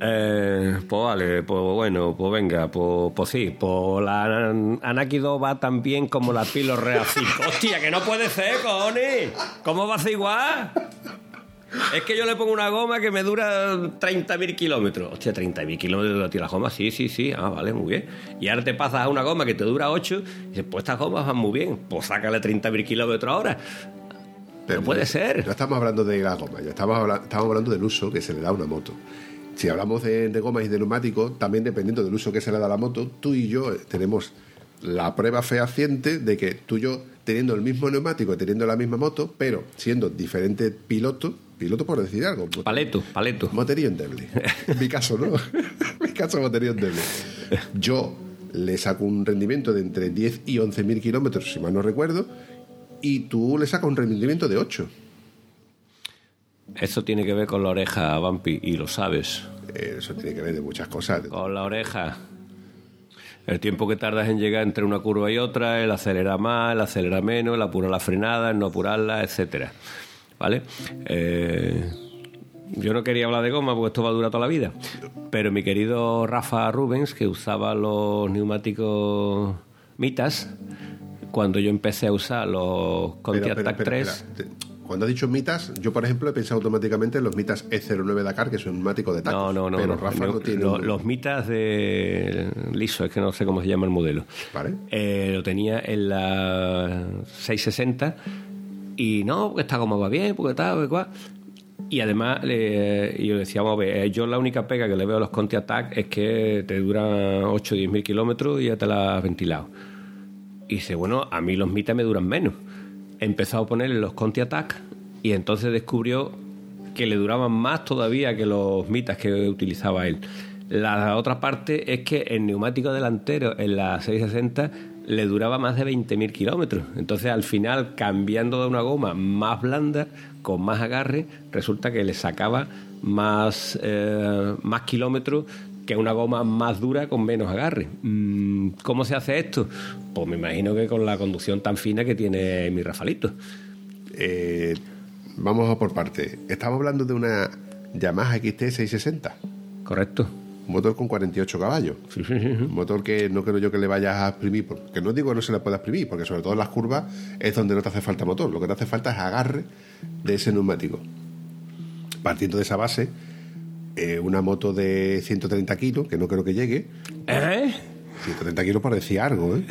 Eh, pues vale, pues bueno, pues venga, pues, pues sí, pues la 2 va tan bien como la Pilo Real 5. ¡Hostia, que no puede ser, cojones! ¿Cómo va a ser igual? Es que yo le pongo una goma que me dura 30.000 kilómetros. Hostia, 30.000 kilómetros ti la goma. Sí, sí, sí. Ah, vale, muy bien. Y ahora te pasas a una goma que te dura 8 y dices, pues estas gomas van muy bien. Pues sácale 30.000 kilómetros ahora. Pero No puede ser. No estamos hablando de la goma, ya estamos, habla- estamos hablando del uso que se le da a una moto. Si hablamos de, de gomas y de neumáticos, también dependiendo del uso que se le da a la moto, tú y yo eh, tenemos la prueba fehaciente de que tú y yo, teniendo el mismo neumático, teniendo la misma moto, pero siendo diferentes pilotos, piloto por decir algo, Paleto, paleto. Moterío endeble. En mi caso, ¿no? Mi caso, moterío endeble. Yo le saco un rendimiento de entre 10 y 11 mil kilómetros, si mal no recuerdo, y tú le sacas un rendimiento de 8. Eso tiene que ver con la oreja, Vampi, y lo sabes. Eso tiene que ver de muchas cosas. Con la oreja. El tiempo que tardas en llegar entre una curva y otra, el acelera más, el acelera menos, el apurar la frenada, el no apurarla, etcétera. ¿Vale? Eh, yo no quería hablar de goma porque esto va a durar toda la vida. Pero mi querido Rafa Rubens, que usaba los neumáticos Mitas, cuando yo empecé a usar los Conti Attack pero, 3. espera, te- Cuando has dicho mitas, yo por ejemplo he pensado automáticamente en los mitas E09 Dakar, que son un neumático de tacos. No, no, no. Pero no. Rafa no, No, tiene. lo- un- Los mitas de liso, es que no sé cómo se llama el modelo. Vale. Eh, lo tenía en la 660 y no, porque esta goma va bien, porque tal, porque cual. Y además, eh, yo decía, vamos a ver, eh, yo la única pega que le veo a los Conti Attack es que te duran 8 o 10 mil kilómetros y ya te la has ventilado. Y dice, bueno, a mí los mitas me duran menos. He empezado a ponerle los Conti Attack y entonces descubrió que le duraban más todavía que los mitas que utilizaba él. La otra parte es que el neumático delantero en la 660 le duraba más de 20.000 kilómetros. Entonces al final, cambiando de una goma más blanda, con más agarre, resulta que le sacaba más, eh, más kilómetros que una goma más dura con menos agarre. Mm, ¿Cómo se hace esto? Pues me imagino que con la conducción tan fina que tiene mi Rafalito. Eh, vamos a por parte. Estamos hablando de una Yamaha XT660. Correcto. Un motor con 48 caballos. Un motor que no creo yo que le vayas a exprimir, porque no digo que no se le pueda exprimir, porque sobre todo en las curvas es donde no te hace falta motor. Lo que te hace falta es agarre de ese neumático. Partiendo de esa base, eh, una moto de 130 kilos, que no creo que llegue. ¿Eh? 130 kilos parecía algo, ¿eh?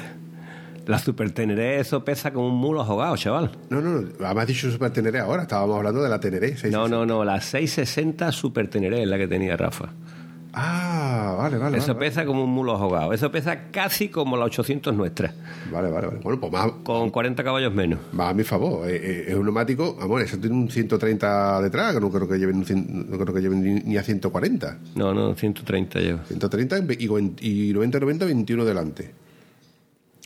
La Super Teneré, eso pesa como un mulo ahogado, chaval. No, no, no. Además dicho Super Teneré ahora. Estábamos hablando de la Teneré. 660. No, no, no. La 660 Super Teneré es la que tenía Rafa. Ah, vale, vale. Eso vale, pesa como un mulo ahogado. Eso pesa casi como la 800 nuestra. Vale, vale, vale. Bueno, pues más, Con 40 caballos menos. va a mi favor. Eh, eh, es un neumático, amor, eso tiene un 130 detrás, que no creo que lleven, un cien- no creo que lleven ni, a 140. No, no, 130 lleva. 130 y, con- y 90-90, 21 delante.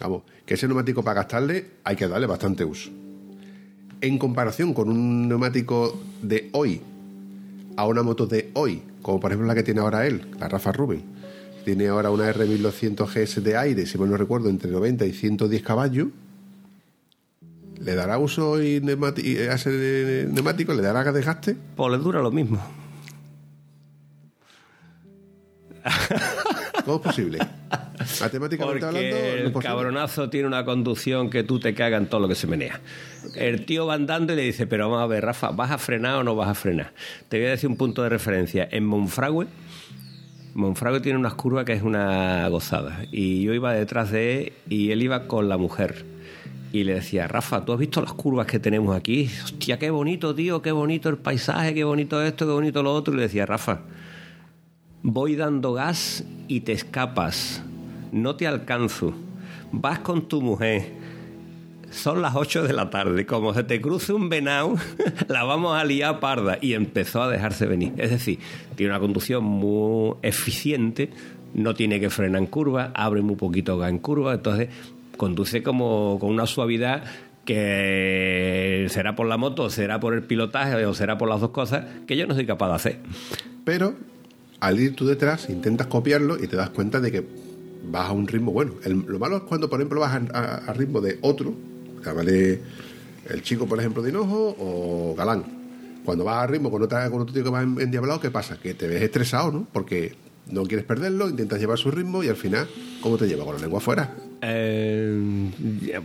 Vamos, que ese neumático para gastarle hay que darle bastante uso. En comparación con un neumático de hoy a una moto de hoy, como por ejemplo la que tiene ahora él, la Rafa Rubin, tiene ahora una R1200 GS de aire, si mal no recuerdo, entre 90 y 110 caballos. ¿Le dará uso y ese neumático? ¿Le dará desgaste? Pues le dura lo mismo. ¿Cómo es posible? Matemáticamente hablando, Porque es el cabronazo tiene una conducción que tú te cagas en todo lo que se menea. El tío va andando y le dice, pero vamos a ver, Rafa, ¿vas a frenar o no vas a frenar? Te voy a decir un punto de referencia. En Monfragüe, Monfragüe tiene unas curvas que es una gozada. Y yo iba detrás de él y él iba con la mujer. Y le decía, Rafa, ¿tú has visto las curvas que tenemos aquí? Hostia, qué bonito, tío, qué bonito el paisaje, qué bonito esto, qué bonito lo otro. Y le decía, Rafa, voy dando gas y te escapas. No te alcanzo. Vas con tu mujer. Son las 8 de la tarde. Como se te cruce un venado, la vamos a liar parda. Y empezó a dejarse venir. Es decir, tiene una conducción muy eficiente. No tiene que frenar en curva. Abre muy poquito gas en curva. Entonces, conduce como con una suavidad que será por la moto, será por el pilotaje o será por las dos cosas que yo no soy capaz de hacer. Pero al ir tú detrás, intentas copiarlo y te das cuenta de que vas a un ritmo bueno. Lo malo es cuando, por ejemplo, vas a, ritmo de otro, llámale el chico, por ejemplo, de Hinojo o Galán. Cuando vas a ritmo con, otra, con otro tío que va en- endiablado, ¿qué pasa? Que te ves estresado, ¿no? Porque no quieres perderlo, intentas llevar su ritmo y al final, ¿cómo te lleva? Con la lengua afuera. Eh,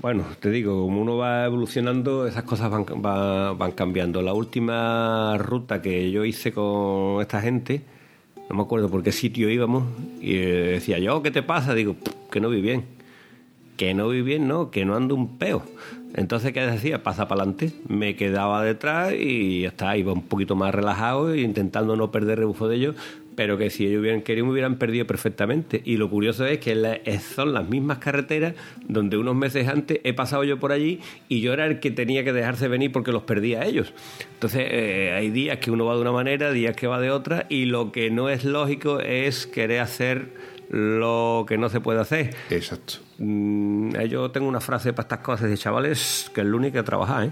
bueno, te digo, como uno va evolucionando, esas cosas van, va- van cambiando. La última ruta que yo hice con esta gente, no me acuerdo por qué sitio íbamos, y eh, decía yo, ¿qué te pasa? Digo, "Pff, que no vi bien. Que no vi bien, no, que no ando un peo. Entonces, ¿qué decía? Pasa para adelante. Me quedaba detrás y ya está, iba un poquito más relajado, intentando no perder rebufo de ellos, pero que si ellos hubieran querido me hubieran perdido perfectamente. Y lo curioso es que la- es- son las mismas carreteras donde unos meses antes he pasado yo por allí y yo era el que tenía que dejarse venir porque los perdía a ellos. Entonces, eh, hay días que uno va de una manera, días que va de otra, y lo que no es lógico es querer hacer lo que no se puede hacer. Exacto. Mm, eh, yo tengo una frase para estas cosas de chavales que el lunes hay que trabajar, ¿eh?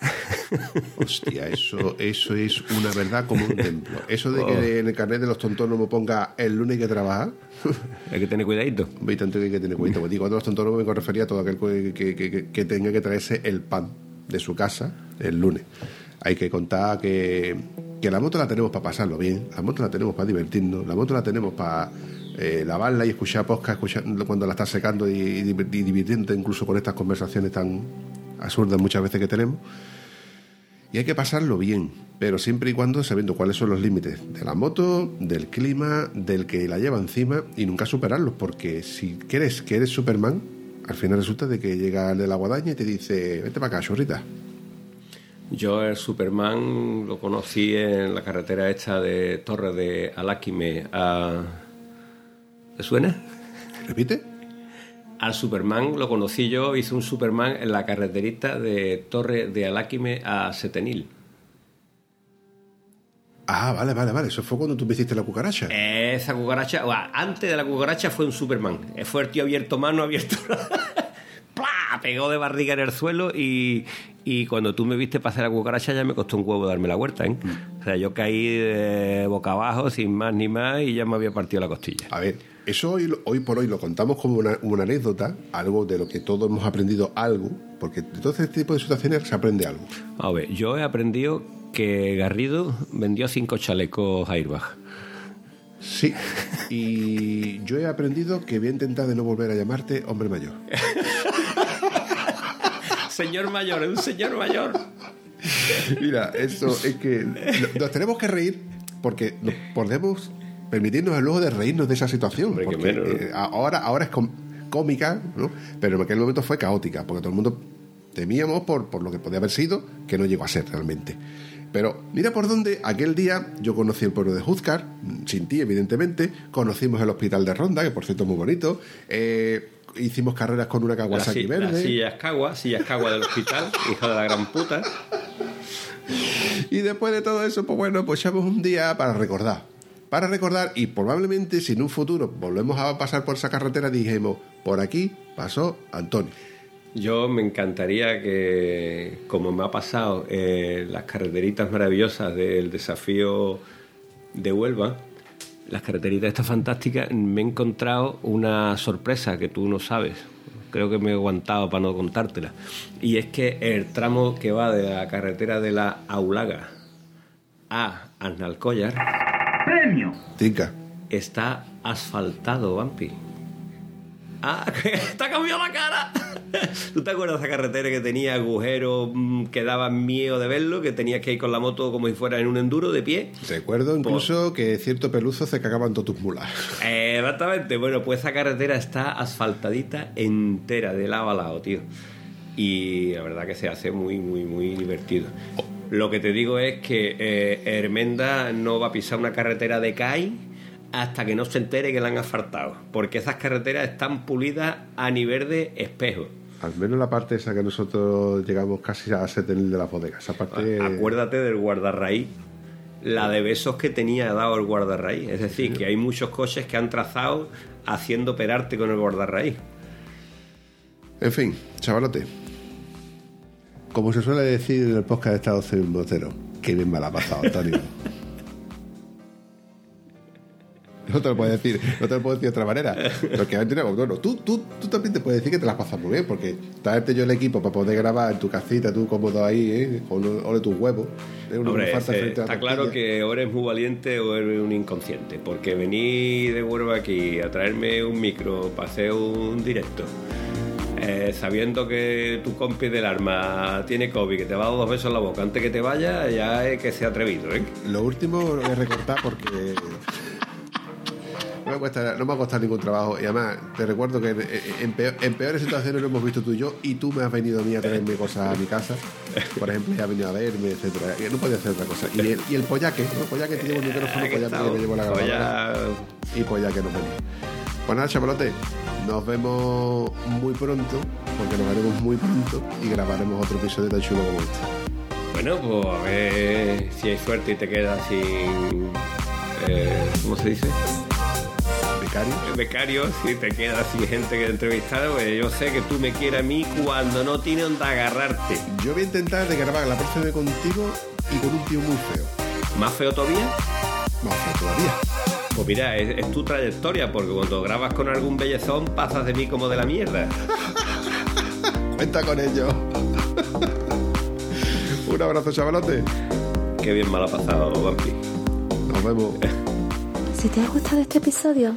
Hostia, eso, eso es una verdad como un templo. Eso de que en el carnet de los tontónomos ponga el lunes hay que trabajar. Hay que tener cuidadito. Tanto que hay que tener cuidado. Pues digo, cuando los tontónomos me refería a todo aquel que, que- que- que- que tenga que traerse el pan de su casa el lunes. Hay que contar que, que la moto la tenemos para pasarlo bien, la moto la tenemos para divertirnos, la moto la tenemos para eh, lavarla y escuchar podcast escuchar, cuando la estás secando y, y y divirtiéndote incluso con estas conversaciones tan absurdas muchas veces que tenemos. Y hay que pasarlo bien, pero siempre y cuando sabiendo cuáles son los límites de la moto, del clima, del que la lleva encima y nunca superarlos, porque si crees que eres Superman, al final resulta de que llega el de la guadaña y te dice, vete para acá, chorrita. Yo el Superman lo conocí en la carretera esta de Torre de Aláquime a... ¿Te suena? ¿Repite? Al Superman lo conocí yo, hice un Superman en la carreterita de Torre de Aláquime a Setenil. Ah, vale, vale, vale, eso fue cuando tú me hiciste la cucaracha. Esa cucaracha, antes de la cucaracha fue un Superman. Fue el tío abierto mano, abierto. ¡Plá! Pegó de barriga en el suelo y, y cuando tú me viste pasar la cucaracha ya me costó un huevo darme la vuelta. ¿eh? O sea, yo caí de boca abajo sin más ni más y ya me había partido la costilla. A ver, eso hoy, hoy por hoy lo contamos como una, una anécdota, algo de lo que todos hemos aprendido algo, porque de todo este tipo de situaciones se aprende algo. A ver, yo he aprendido que Garrido vendió cinco chalecos Airbag. Sí, y yo he aprendido que voy a intentar de no volver a llamarte hombre mayor. señor mayor, es un señor mayor. Mira, eso es que nos tenemos que reír porque nos podemos permitirnos el lujo de reírnos de esa situación. Hombre, qué porque, menos, ¿no? eh, ahora, ahora es cómica, ¿no? pero en aquel momento fue caótica, porque todo el mundo temíamos por, por lo que podía haber sido, que no llegó a ser realmente. Pero mira por dónde aquel día yo conocí el pueblo de Juzcar, sin ti evidentemente, conocimos el hospital de Ronda, que por cierto es muy bonito, eh, hicimos carreras con una La, Kawasaki la verde. silla escagua, silla escagua del hospital, hijo de la gran puta. Y después de todo eso, pues bueno, pues echamos un día para recordar. Para recordar y probablemente si en un futuro volvemos a pasar por esa carretera dijimos, por aquí pasó Antonio. Yo me encantaría que, como me ha pasado eh, las carreteritas maravillosas del desafío de Huelva, las carreteritas estas fantásticas, me he encontrado una sorpresa que tú no sabes. Creo que me he aguantado para no contártela. Y es que el tramo que va de la carretera de la Aulaga a Arnalcollar Tica. está asfaltado, Vampi. Ah, ha cambiado la cara. ¿Tú te acuerdas de esa carretera que tenía agujeros mm, que daban miedo de verlo? Que tenías que ir con la moto como si fuera en un enduro de pie. Recuerdo incluso que cierto peluzo se cagaban todas tus mulas. Eh, exactamente. Bueno, pues esa carretera está asfaltadita entera de lado a lado, tío. Y la verdad que se hace muy, muy, muy divertido. Lo que te digo es que eh, Hermenda no va a pisar una carretera de CAI hasta que no se entere que la han asfaltado. Porque esas carreteras están pulidas a nivel de espejo. Al menos la parte esa que nosotros llegamos casi a ser de las bodegas. Esa parte... Acuérdate del guardarraíz, la de besos que tenía dado el guardarraíz. Es decir, que hay muchos coches que han trazado haciendo perarte con el guardarraíz. En fin, chavalote. Como se suele decir en el podcast de Estado Civil Motero, que bien me la ha pasado, Antonio. No te lo puedo decir, no te lo puedo decir de otra manera. Porque Antonio, bueno, tú, tú, tú también te puedes decir que te la has pasado muy bien, porque traerte yo el equipo para poder grabar en tu casita, tú cómodo ahí, ¿eh? con ole tus huevos. ¿eh? Hombre, ese- la está claro que o eres muy valiente o eres un inconsciente. Porque venir de Huelva aquí a traerme un micro para hacer un directo, eh, sabiendo que tu compi del arma tiene COVID, que te va a dar dos besos en la boca antes que te vaya, ya es que se ha atrevido, ¿eh? Lo último a recortar porque no me, no me ha costado ningún trabajo. Y además, te recuerdo que en, en peor- en peores situaciones lo hemos visto tú y yo, y tú me has venido a mí a traerme cosas a mi casa. Por ejemplo, ya has venido a verme, etcétera. No podía hacer otra cosa. Y el, y el pollaque, ¿no? Pollaque te llevo el micrófono, que pollaque está- me llevo la grabadora. Y pollaque nos vemos. Pues nada, chavalote, nos vemos muy pronto, porque nos veremos muy pronto y grabaremos otro episodio tan chulo como este. Bueno, pues a ver si hay suerte y te quedas sin. eh, ¿Cómo se dice? Becario. Becario, si te quedas sin gente que entrevistar, pues yo sé que tú me quieres a mí cuando no tiene donde agarrarte. Yo voy a intentar de grabar la próxima vez contigo y con un tío muy feo. ¿Más feo todavía? Más feo todavía. Pues mira, es, es tu trayectoria, porque cuando grabas con algún bellezón pasas de mí como de la mierda. Cuenta con ello. un abrazo, chavalote. Qué bien mal ha pasado, Vampi. Nos vemos. Si te ha gustado este episodio,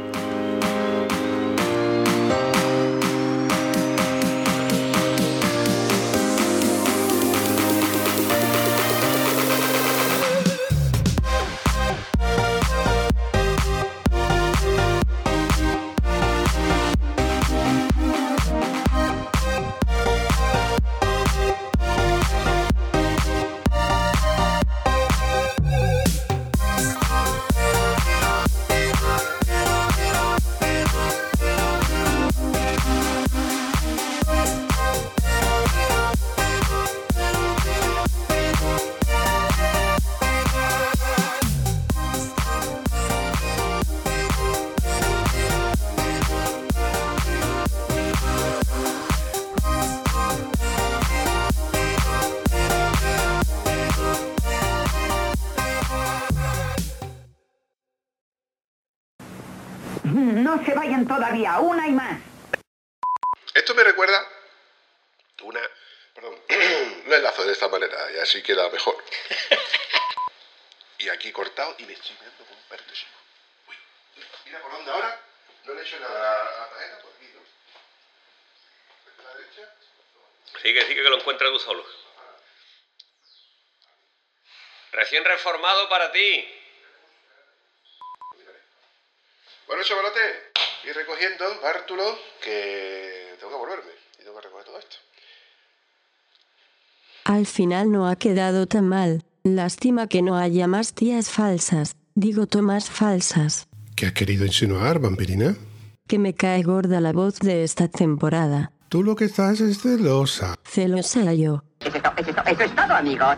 Una y más. Esto me recuerda una... Perdón, lo enlazo de esta manera y así queda mejor. y aquí cortado y me estoy mirando con un verde Uy, mira por dónde ahora. No le he hecho nada a la tarjeta por aquí, ¿no? ¿De la derecha? Sigue, sigue que lo encuentras tú solo. Recién reformado para ti. Bueno, chavalote, ir recogiendo, Bártulo, que tengo que volverme y tengo que recoger todo esto. Al final no ha quedado tan mal. Lástima que no haya más tías falsas, digo tomas falsas. ¿Qué has querido insinuar, vampirina? Que me cae gorda la voz de esta temporada. Tú lo que estás es celosa. Celosa yo. Eso es, to- eso es to- eso es todo, amigos.